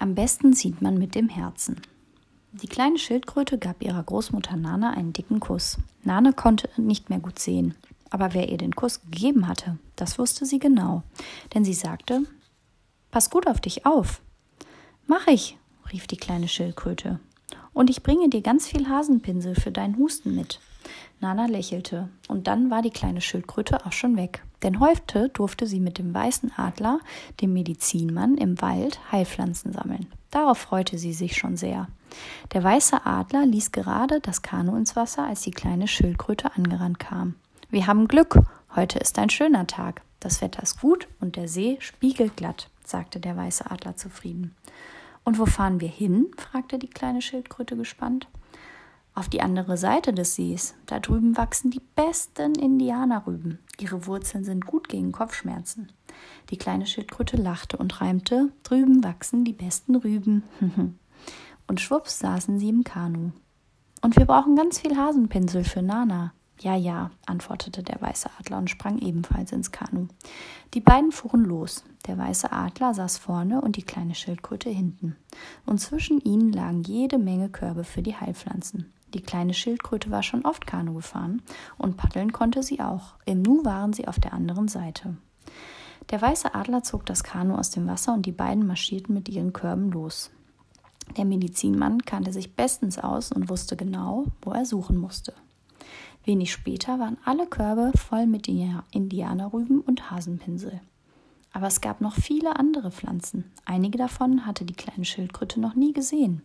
Am besten sieht man mit dem Herzen. Die kleine Schildkröte gab ihrer Großmutter Nana einen dicken Kuss. Nana konnte nicht mehr gut sehen, aber wer ihr den Kuss gegeben hatte, das wusste sie genau, denn sie sagte, Pass gut auf dich auf. Mach ich, rief die kleine Schildkröte. Und ich bringe dir ganz viel Hasenpinsel für deinen Husten mit. Nana lächelte, und dann war die kleine Schildkröte auch schon weg. Denn heute durfte sie mit dem weißen Adler, dem Medizinmann, im Wald Heilpflanzen sammeln. Darauf freute sie sich schon sehr. Der weiße Adler ließ gerade das Kanu ins Wasser, als die kleine Schildkröte angerannt kam. Wir haben Glück, heute ist ein schöner Tag. Das Wetter ist gut und der See spiegelglatt, sagte der weiße Adler zufrieden. Und wo fahren wir hin? fragte die kleine Schildkröte gespannt auf die andere Seite des Sees. Da drüben wachsen die besten Indianerrüben. Ihre Wurzeln sind gut gegen Kopfschmerzen. Die kleine Schildkröte lachte und reimte: Drüben wachsen die besten Rüben. und schwupps saßen sie im Kanu. Und wir brauchen ganz viel Hasenpinsel für Nana. Ja, ja, antwortete der weiße Adler und sprang ebenfalls ins Kanu. Die beiden fuhren los. Der weiße Adler saß vorne und die kleine Schildkröte hinten. Und zwischen ihnen lagen jede Menge Körbe für die Heilpflanzen. Die kleine Schildkröte war schon oft Kanu gefahren und paddeln konnte sie auch. Im Nu waren sie auf der anderen Seite. Der weiße Adler zog das Kanu aus dem Wasser und die beiden marschierten mit ihren Körben los. Der Medizinmann kannte sich bestens aus und wusste genau, wo er suchen musste. Wenig später waren alle Körbe voll mit Indianerrüben und Hasenpinsel. Aber es gab noch viele andere Pflanzen. Einige davon hatte die kleine Schildkröte noch nie gesehen.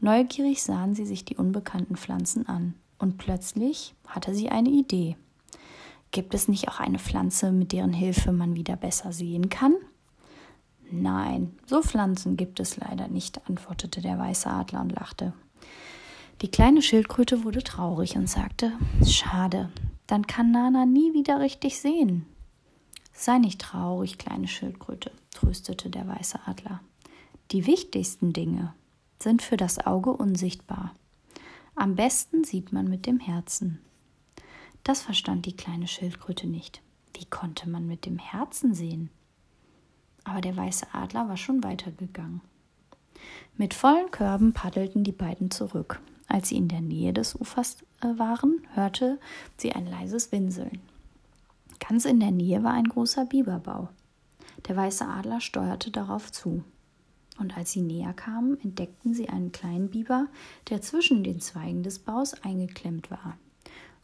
Neugierig sahen sie sich die unbekannten Pflanzen an, und plötzlich hatte sie eine Idee. Gibt es nicht auch eine Pflanze, mit deren Hilfe man wieder besser sehen kann? Nein, so Pflanzen gibt es leider nicht, antwortete der weiße Adler und lachte. Die kleine Schildkröte wurde traurig und sagte Schade, dann kann Nana nie wieder richtig sehen. Sei nicht traurig, kleine Schildkröte, tröstete der weiße Adler. Die wichtigsten Dinge, sind für das Auge unsichtbar. Am besten sieht man mit dem Herzen. Das verstand die kleine Schildkröte nicht. Wie konnte man mit dem Herzen sehen? Aber der weiße Adler war schon weitergegangen. Mit vollen Körben paddelten die beiden zurück. Als sie in der Nähe des Ufers äh, waren, hörte sie ein leises Winseln. Ganz in der Nähe war ein großer Biberbau. Der weiße Adler steuerte darauf zu und als sie näher kamen, entdeckten sie einen kleinen Biber, der zwischen den Zweigen des Baus eingeklemmt war.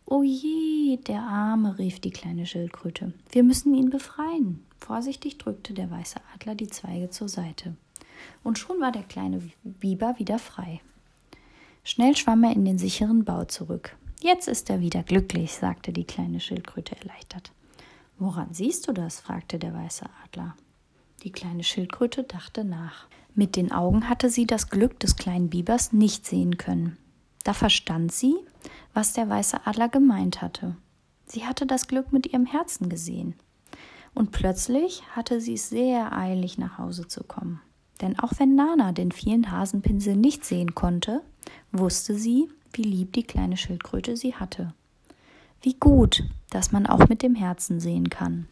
O je, der Arme, rief die kleine Schildkröte. Wir müssen ihn befreien. Vorsichtig drückte der weiße Adler die Zweige zur Seite. Und schon war der kleine Biber wieder frei. Schnell schwamm er in den sicheren Bau zurück. Jetzt ist er wieder glücklich, sagte die kleine Schildkröte erleichtert. Woran siehst du das? fragte der weiße Adler. Die kleine Schildkröte dachte nach. Mit den Augen hatte sie das Glück des kleinen Bibers nicht sehen können. Da verstand sie, was der weiße Adler gemeint hatte. Sie hatte das Glück mit ihrem Herzen gesehen. Und plötzlich hatte sie es sehr eilig, nach Hause zu kommen. Denn auch wenn Nana den vielen Hasenpinsel nicht sehen konnte, wusste sie, wie lieb die kleine Schildkröte sie hatte. Wie gut, dass man auch mit dem Herzen sehen kann.